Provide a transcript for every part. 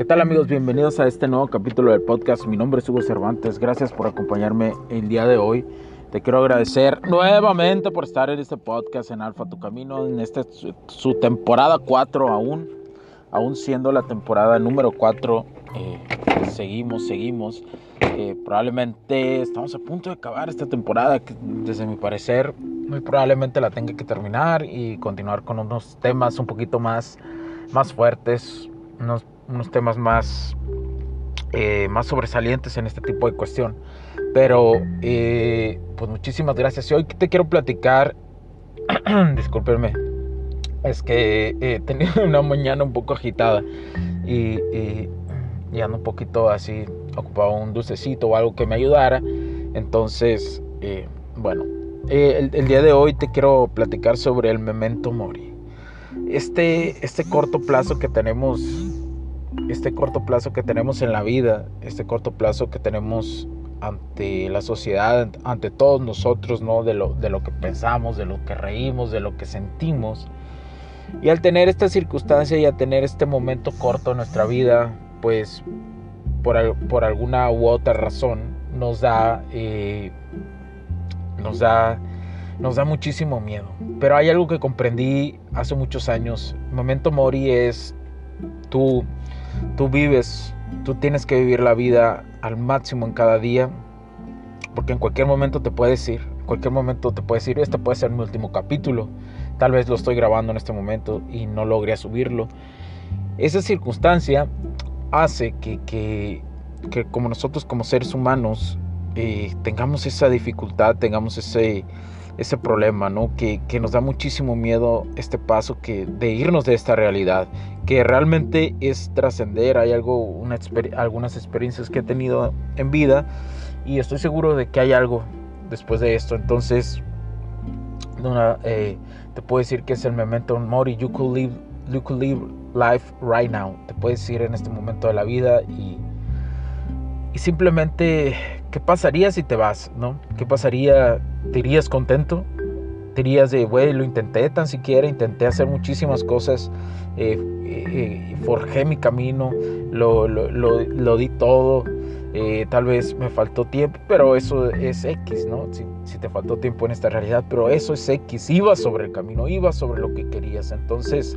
¿Qué tal amigos? Bienvenidos a este nuevo capítulo del podcast. Mi nombre es Hugo Cervantes. Gracias por acompañarme el día de hoy. Te quiero agradecer nuevamente por estar en este podcast en Alfa Tu Camino, en esta su, temporada 4 aún, aún siendo la temporada número 4. Eh, seguimos, seguimos. Eh, probablemente estamos a punto de acabar esta temporada, que desde mi parecer muy probablemente la tenga que terminar y continuar con unos temas un poquito más, más fuertes, unos unos temas más, eh, más sobresalientes en este tipo de cuestión. Pero, eh, pues muchísimas gracias. Y hoy te quiero platicar, discúlpenme, es que he tenido una mañana un poco agitada y, y, ando un poquito así, ocupaba un dulcecito o algo que me ayudara. Entonces, eh, bueno, el, el, día de hoy te quiero platicar sobre el memento mori. Este, este corto plazo que tenemos este corto plazo que tenemos en la vida, este corto plazo que tenemos ante la sociedad, ante todos nosotros, ¿no? De lo, de lo que pensamos, de lo que reímos, de lo que sentimos. Y al tener esta circunstancia y al tener este momento corto en nuestra vida, pues por, por alguna u otra razón nos da, eh, nos da, nos da muchísimo miedo. Pero hay algo que comprendí hace muchos años. Momento Mori es tú Tú vives, tú tienes que vivir la vida al máximo en cada día, porque en cualquier momento te puedes ir, en cualquier momento te puedes ir, este puede ser mi último capítulo, tal vez lo estoy grabando en este momento y no logré subirlo. Esa circunstancia hace que, que, que como nosotros como seres humanos eh, tengamos esa dificultad, tengamos ese, ese problema, ¿no? Que, que, nos da muchísimo miedo este paso que, de irnos de esta realidad, que realmente es trascender. Hay algo, una, algunas experiencias que he tenido en vida y estoy seguro de que hay algo después de esto. Entonces, una, eh, te puedo decir que es el memento mori. You could live, you could live life right now. Te puedes ir en este momento de la vida y, y simplemente ¿qué pasaría si te vas? ¿no? ¿Qué pasaría? ¿Te irías contento? ¿Te irías de, güey, lo intenté tan siquiera, intenté hacer muchísimas cosas, eh, eh, eh, forjé mi camino, lo, lo, lo, di todo, tal vez me faltó tiempo, pero eso es X, ¿no? Si, si, te faltó tiempo en esta realidad, pero eso es X, iba sobre el camino, iba sobre lo que querías. Entonces,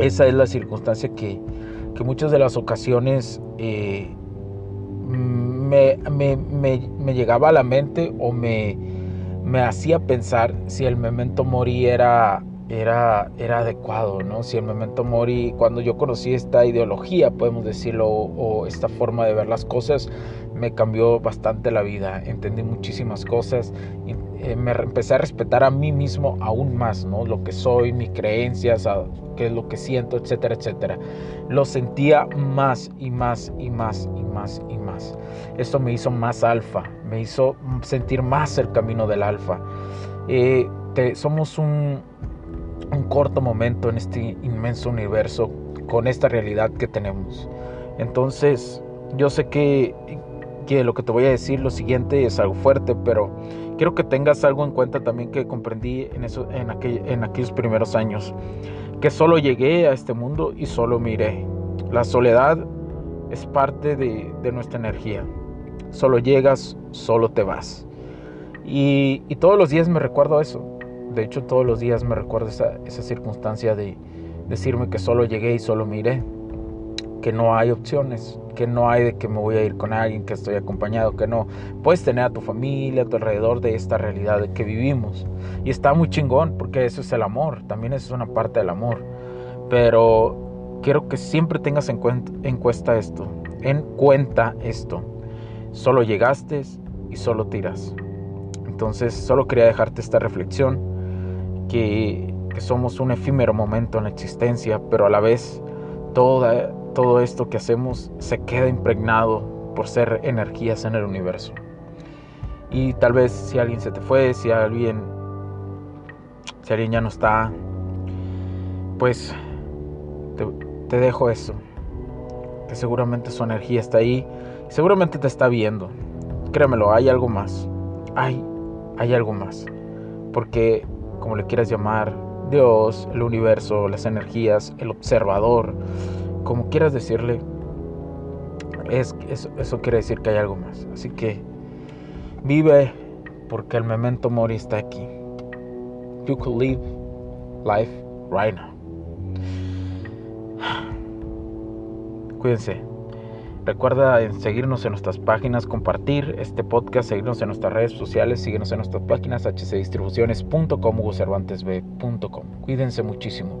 Esa es la circunstancia que, que muchas de las ocasiones eh, me, me, me, llegaba a la mente o me, hacía pensar si el memento mori era, era, era adecuado, ¿no? Si el memento mori, cuando yo conocí esta ideología, podemos decirlo, o, esta forma de ver las cosas, me cambió bastante la vida. Entendí muchísimas cosas, eh, me empecé a respetar a mí mismo aún más, ¿no? Lo que soy, mis creencias, qué es lo que siento, etcétera, etcétera. Lo sentía más y más y más y más y más. Esto me hizo más alfa, me hizo sentir más el camino del alfa. Eh, somos un, un corto momento en este inmenso universo con esta realidad que tenemos. Entonces, yo sé que, que lo que te voy a decir, lo siguiente es algo fuerte, pero quiero que tengas algo en cuenta también que comprendí en, eso, en, aquel, en aquellos primeros años, que solo llegué a este mundo y solo miré. La soledad es parte de, nuestra energía. Solo llegas, solo te vas. Y, todos los días me recuerdo eso. De hecho, todos los días me recuerdo esa circunstancia de decirme que solo llegué y solo miré que no hay opciones, que no hay de que me voy a ir con alguien, que estoy acompañado, que no. Puedes tener a tu familia a tu alrededor de esta realidad que vivimos. Y está muy chingón porque eso es el amor, también eso es una parte del amor. Pero quiero que siempre tengas en cuenta, en cuenta esto, en cuenta esto. Solo llegaste y solo tiras. Entonces solo quería dejarte esta reflexión, que, que somos un efímero momento en la existencia, pero a la vez toda todo esto que hacemos se queda impregnado por ser energías en el universo. Y tal vez si alguien se te fue, si alguien si alguien ya no está, pues te, dejo eso. Que seguramente su energía está ahí, seguramente te está viendo. Créemelo, hay algo más. Hay hay algo más. Porque como le quieras llamar, Dios, el universo, las energías, el observador, como quieras decirle, es, eso, eso quiere decir que hay algo más. Así que vive porque el memento mori está aquí. You could live life right now. Cuídense. Recuerda seguirnos en nuestras páginas, compartir este podcast, seguirnos en nuestras redes sociales, síguenos en nuestras páginas hcdistribuciones.com, hugocervantesb.com. Cuídense muchísimo